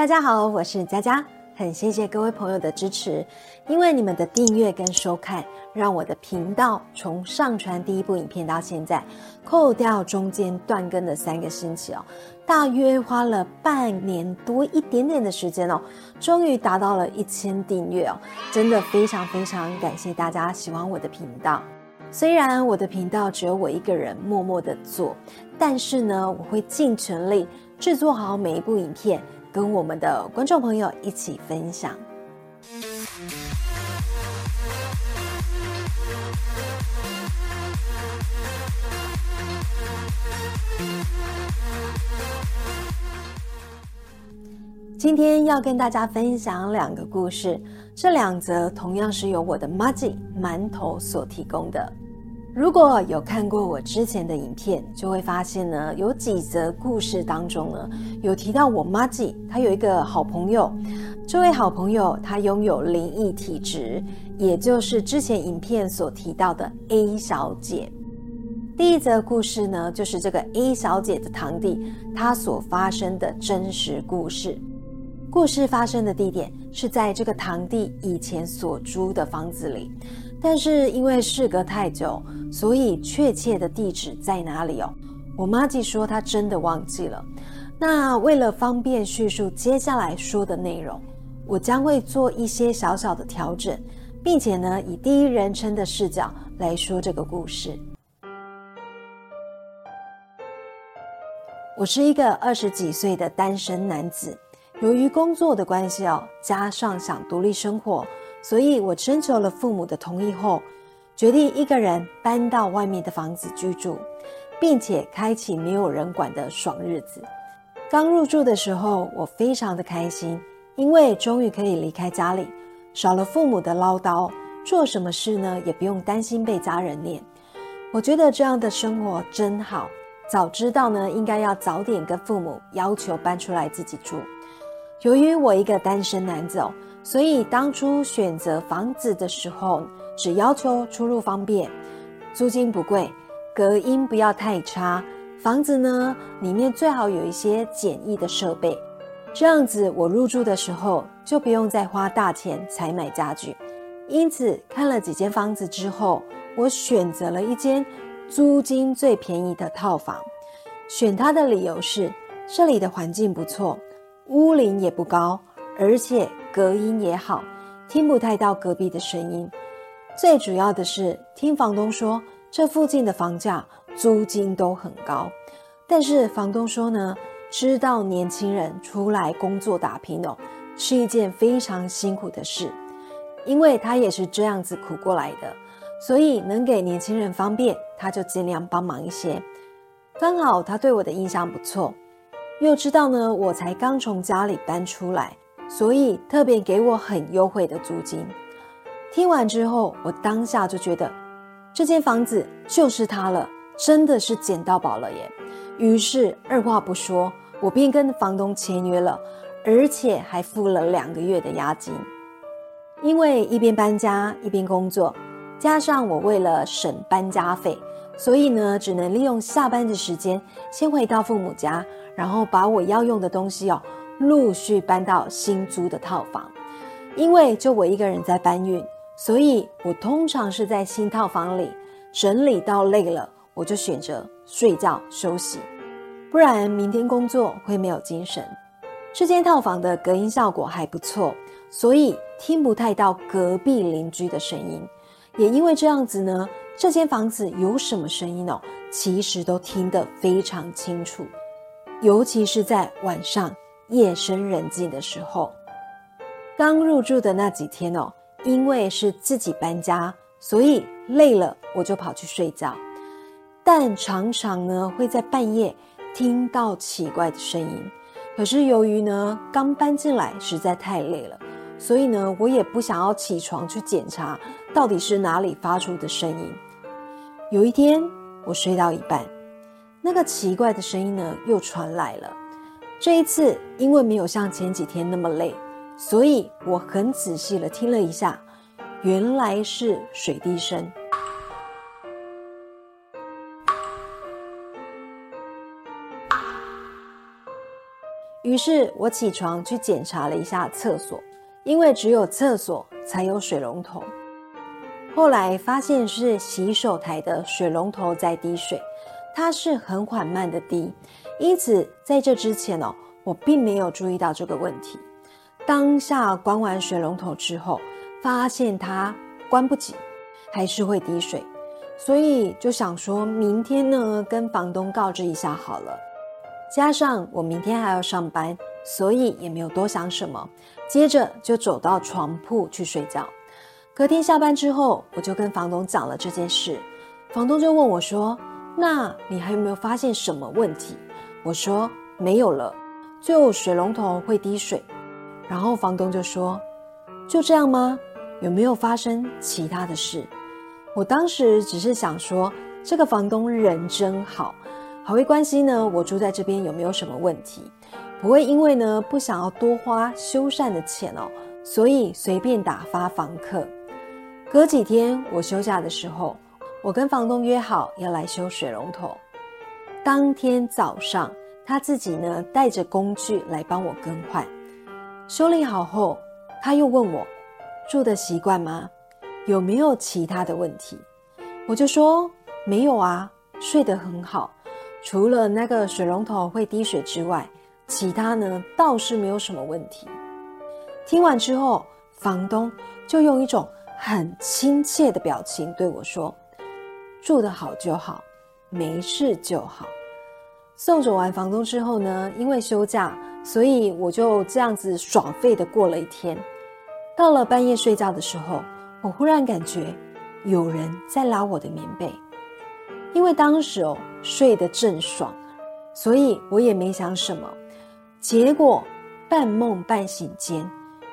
大家好，我是佳佳，很谢谢各位朋友的支持，因为你们的订阅跟收看，让我的频道从上传第一部影片到现在，扣掉中间断更的三个星期哦，大约花了半年多一点点的时间哦，终于达到了一千订阅哦，真的非常非常感谢大家喜欢我的频道。虽然我的频道只有我一个人默默的做，但是呢，我会尽全力制作好每一部影片。跟我们的观众朋友一起分享。今天要跟大家分享两个故事，这两则同样是由我的 Maggie 馒头所提供的。如果有看过我之前的影片，就会发现呢，有几则故事当中呢，有提到我妈吉，她有一个好朋友，这位好朋友她拥有灵异体质，也就是之前影片所提到的 A 小姐。第一则故事呢，就是这个 A 小姐的堂弟她所发生的真实故事。故事发生的地点是在这个堂弟以前所租的房子里。但是因为事隔太久，所以确切的地址在哪里哦？我妈记说她真的忘记了。那为了方便叙述接下来说的内容，我将会做一些小小的调整，并且呢以第一人称的视角来说这个故事。我是一个二十几岁的单身男子，由于工作的关系哦，加上想独立生活。所以我征求了父母的同意后，决定一个人搬到外面的房子居住，并且开启没有人管的爽日子。刚入住的时候，我非常的开心，因为终于可以离开家里，少了父母的唠叨，做什么事呢也不用担心被家人念。我觉得这样的生活真好，早知道呢，应该要早点跟父母要求搬出来自己住。由于我一个单身男子。所以当初选择房子的时候，只要求出入方便，租金不贵，隔音不要太差，房子呢里面最好有一些简易的设备，这样子我入住的时候就不用再花大钱采买家具。因此看了几间房子之后，我选择了一间租金最便宜的套房。选它的理由是这里的环境不错，屋龄也不高，而且。隔音也好，听不太到隔壁的声音。最主要的是，听房东说，这附近的房价、租金都很高。但是房东说呢，知道年轻人出来工作打拼哦，是一件非常辛苦的事，因为他也是这样子苦过来的，所以能给年轻人方便，他就尽量帮忙一些。刚好他对我的印象不错，又知道呢，我才刚从家里搬出来。所以特别给我很优惠的租金。听完之后，我当下就觉得这间房子就是它了，真的是捡到宝了耶！于是二话不说，我便跟房东签约了，而且还付了两个月的押金。因为一边搬家一边工作，加上我为了省搬家费，所以呢，只能利用下班的时间先回到父母家，然后把我要用的东西哦。陆续搬到新租的套房，因为就我一个人在搬运，所以我通常是在新套房里整理到累了，我就选择睡觉休息，不然明天工作会没有精神。这间套房的隔音效果还不错，所以听不太到隔壁邻居的声音。也因为这样子呢，这间房子有什么声音哦，其实都听得非常清楚，尤其是在晚上。夜深人静的时候，刚入住的那几天哦，因为是自己搬家，所以累了我就跑去睡觉。但常常呢会在半夜听到奇怪的声音。可是由于呢刚搬进来实在太累了，所以呢我也不想要起床去检查到底是哪里发出的声音。有一天我睡到一半，那个奇怪的声音呢又传来了。这一次，因为没有像前几天那么累，所以我很仔细的听了一下，原来是水滴声。于是我起床去检查了一下厕所，因为只有厕所才有水龙头。后来发现是洗手台的水龙头在滴水，它是很缓慢的滴，因此在这之前哦，我并没有注意到这个问题。当下关完水龙头之后，发现它关不紧，还是会滴水，所以就想说明天呢跟房东告知一下好了。加上我明天还要上班，所以也没有多想什么，接着就走到床铺去睡觉。隔天下班之后，我就跟房东讲了这件事，房东就问我说：“那你还有没有发现什么问题？”我说：“没有了，最后水龙头会滴水。”然后房东就说：“就这样吗？有没有发生其他的事？”我当时只是想说，这个房东人真好，还会关心呢我住在这边有没有什么问题，不会因为呢不想要多花修缮的钱哦，所以随便打发房客。隔几天我休假的时候，我跟房东约好要来修水龙头。当天早上，他自己呢带着工具来帮我更换。修理好后，他又问我住的习惯吗？有没有其他的问题？我就说没有啊，睡得很好。除了那个水龙头会滴水之外，其他呢倒是没有什么问题。听完之后，房东就用一种很亲切的表情对我说：“住得好就好，没事就好。”送走完房东之后呢，因为休假。所以我就这样子爽废的过了一天。到了半夜睡觉的时候，我忽然感觉有人在拉我的棉被。因为当时哦睡得正爽，所以我也没想什么。结果半梦半醒间，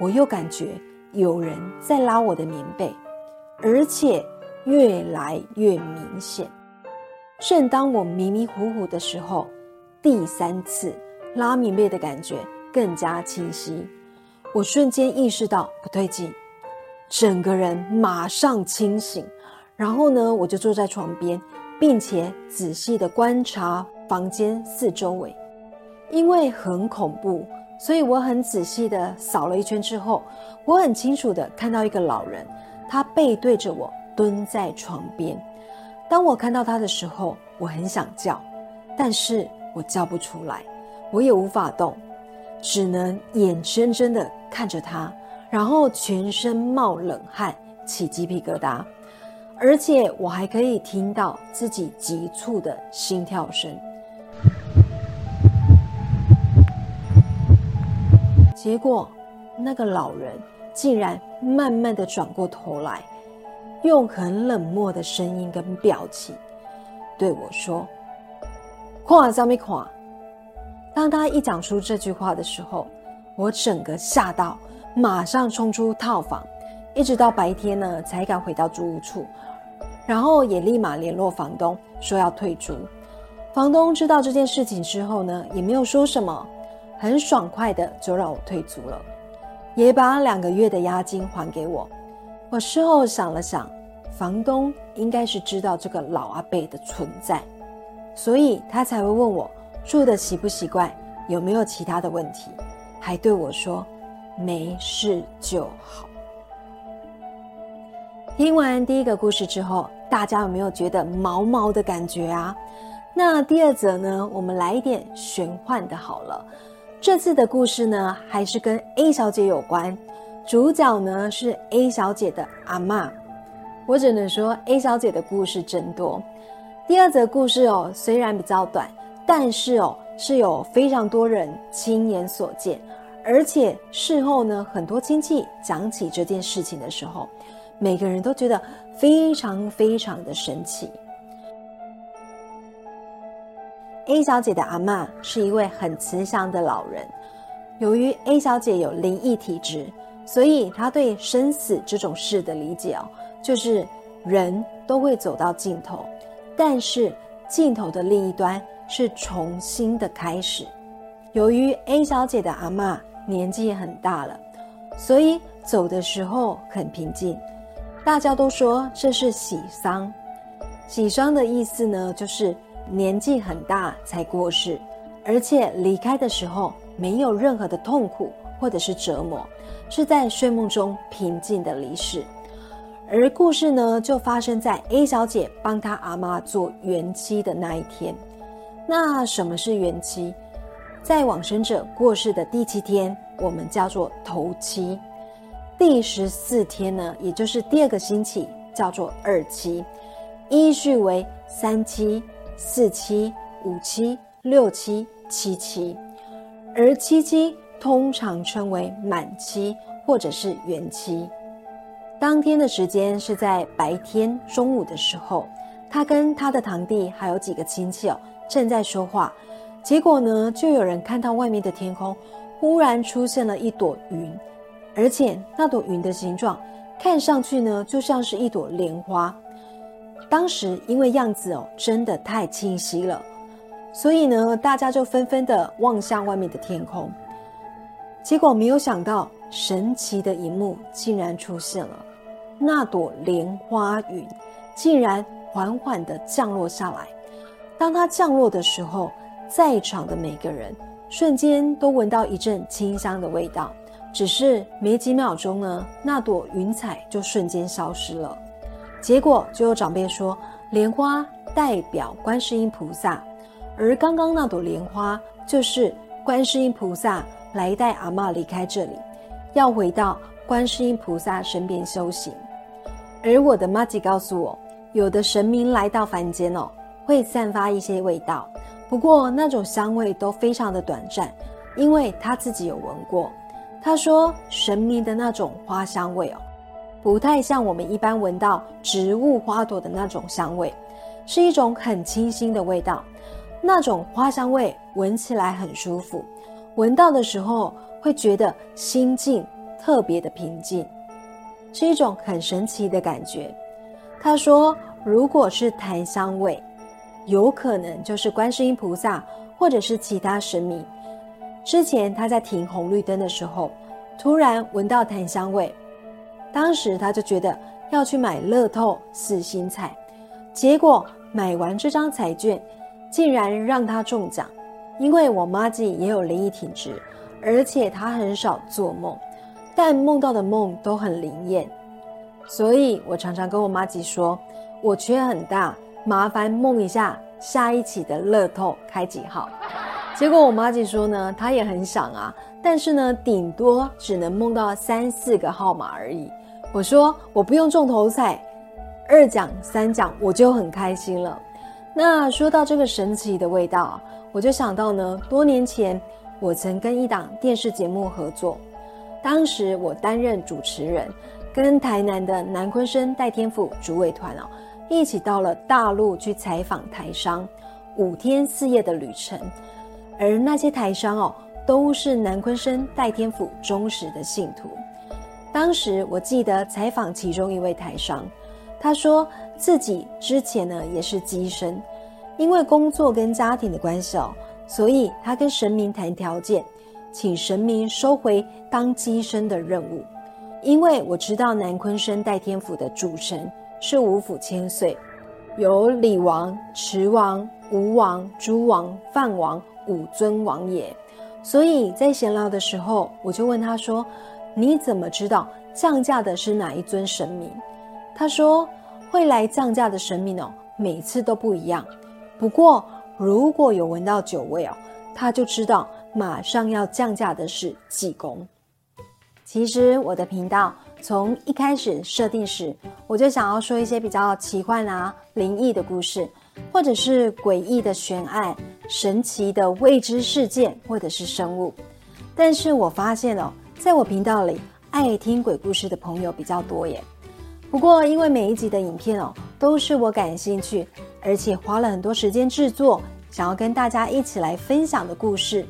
我又感觉有人在拉我的棉被，而且越来越明显。正当我迷迷糊糊的时候，第三次。拉棉被的感觉更加清晰，我瞬间意识到不对劲，整个人马上清醒。然后呢，我就坐在床边，并且仔细的观察房间四周围。因为很恐怖，所以我很仔细的扫了一圈之后，我很清楚的看到一个老人，他背对着我蹲在床边。当我看到他的时候，我很想叫，但是我叫不出来。我也无法动，只能眼睁睁的看着他，然后全身冒冷汗、起鸡皮疙瘩，而且我还可以听到自己急促的心跳声。结果，那个老人竟然慢慢的转过头来，用很冷漠的声音跟表情对我说：“看什么看？”当他一讲出这句话的时候，我整个吓到，马上冲出套房，一直到白天呢才敢回到租屋处，然后也立马联络房东说要退租。房东知道这件事情之后呢，也没有说什么，很爽快的就让我退租了，也把两个月的押金还给我。我事后想了想，房东应该是知道这个老阿伯的存在，所以他才会问我。住的习不习惯，有没有其他的问题？还对我说没事就好。听完第一个故事之后，大家有没有觉得毛毛的感觉啊？那第二则呢？我们来一点玄幻的好了。这次的故事呢，还是跟 A 小姐有关，主角呢是 A 小姐的阿妈。我只能说 A 小姐的故事真多。第二则故事哦，虽然比较短。但是哦，是有非常多人亲眼所见，而且事后呢，很多亲戚讲起这件事情的时候，每个人都觉得非常非常的神奇。A 小姐的阿妈是一位很慈祥的老人，由于 A 小姐有灵异体质，所以他对生死这种事的理解哦，就是人都会走到尽头，但是尽头的另一端。是重新的开始。由于 A 小姐的阿妈年纪很大了，所以走的时候很平静。大家都说这是喜丧。喜丧的意思呢，就是年纪很大才过世，而且离开的时候没有任何的痛苦或者是折磨，是在睡梦中平静的离世。而故事呢，就发生在 A 小姐帮她阿妈做元期的那一天。那什么是元期？在往生者过世的第七天，我们叫做头七；第十四天呢，也就是第二个星期，叫做二期；依序为三期、四期、五期、六期、七期。而七期通常称为满期或者是元期。当天的时间是在白天中午的时候，他跟他的堂弟还有几个亲戚哦正在说话，结果呢就有人看到外面的天空忽然出现了一朵云，而且那朵云的形状看上去呢就像是一朵莲花。当时因为样子哦真的太清晰了，所以呢大家就纷纷的望向外面的天空，结果没有想到神奇的一幕竟然出现了。那朵莲花云竟然缓缓地降落下来。当它降落的时候，在场的每个人瞬间都闻到一阵清香的味道。只是没几秒钟呢，那朵云彩就瞬间消失了。结果就有长辈说，莲花代表观世音菩萨，而刚刚那朵莲花就是观世音菩萨来带阿妈离开这里，要回到观世音菩萨身边修行。而我的妈吉告诉我，有的神明来到凡间哦，会散发一些味道，不过那种香味都非常的短暂，因为他自己有闻过。他说，神明的那种花香味哦，不太像我们一般闻到植物花朵的那种香味，是一种很清新的味道。那种花香味闻起来很舒服，闻到的时候会觉得心境特别的平静。是一种很神奇的感觉。他说：“如果是檀香味，有可能就是观世音菩萨或者是其他神明。之前他在停红绿灯的时候，突然闻到檀香味，当时他就觉得要去买乐透四星彩，结果买完这张彩券，竟然让他中奖。因为我妈自己也有灵异体质，而且她很少做梦。”但梦到的梦都很灵验，所以我常常跟我妈吉说，我缺很大，麻烦梦一下下一期的乐透开几号。结果我妈吉说呢，她也很想啊，但是呢，顶多只能梦到三四个号码而已。我说我不用中头彩，二奖三奖我就很开心了。那说到这个神奇的味道，我就想到呢，多年前我曾跟一档电视节目合作。当时我担任主持人，跟台南的南昆生戴天府主委团哦，一起到了大陆去采访台商，五天四夜的旅程。而那些台商哦，都是南昆生戴天府忠实的信徒。当时我记得采访其中一位台商，他说自己之前呢也是机身，因为工作跟家庭的关系哦，所以他跟神明谈条件。请神明收回当机身的任务，因为我知道南昆生代天府的主神是五府千岁，有李王、池王、吴王、朱王、范王五尊王爷，所以在闲聊的时候，我就问他说：“你怎么知道降价的是哪一尊神明？”他说：“会来降价的神明哦，每次都不一样，不过如果有闻到酒味哦，他就知道。”马上要降价的是济公。其实我的频道从一开始设定时，我就想要说一些比较奇幻啊、灵异的故事，或者是诡异的悬案、神奇的未知事件，或者是生物。但是我发现哦，在我频道里，爱听鬼故事的朋友比较多耶。不过因为每一集的影片哦，都是我感兴趣，而且花了很多时间制作，想要跟大家一起来分享的故事。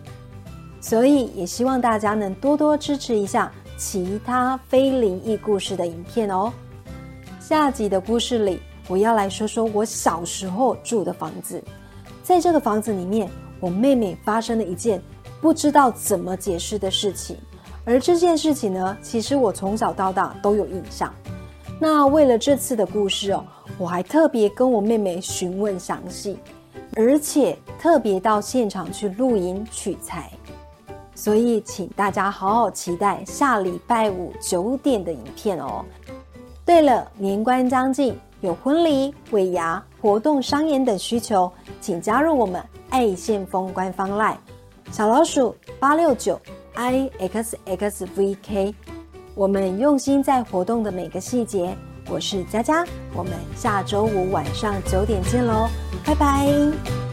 所以也希望大家能多多支持一下其他非灵异故事的影片哦。下集的故事里，我要来说说我小时候住的房子。在这个房子里面，我妹妹发生了一件不知道怎么解释的事情，而这件事情呢，其实我从小到大都有印象。那为了这次的故事哦，我还特别跟我妹妹询问详细，而且特别到现场去录音取材。所以请大家好好期待下礼拜五九点的影片哦。对了，年关将近，有婚礼、尾牙、活动、商演等需求，请加入我们爱线风官方 LINE 小老鼠八六九 i x x v k。我们用心在活动的每个细节。我是佳佳，我们下周五晚上九点见喽，拜拜。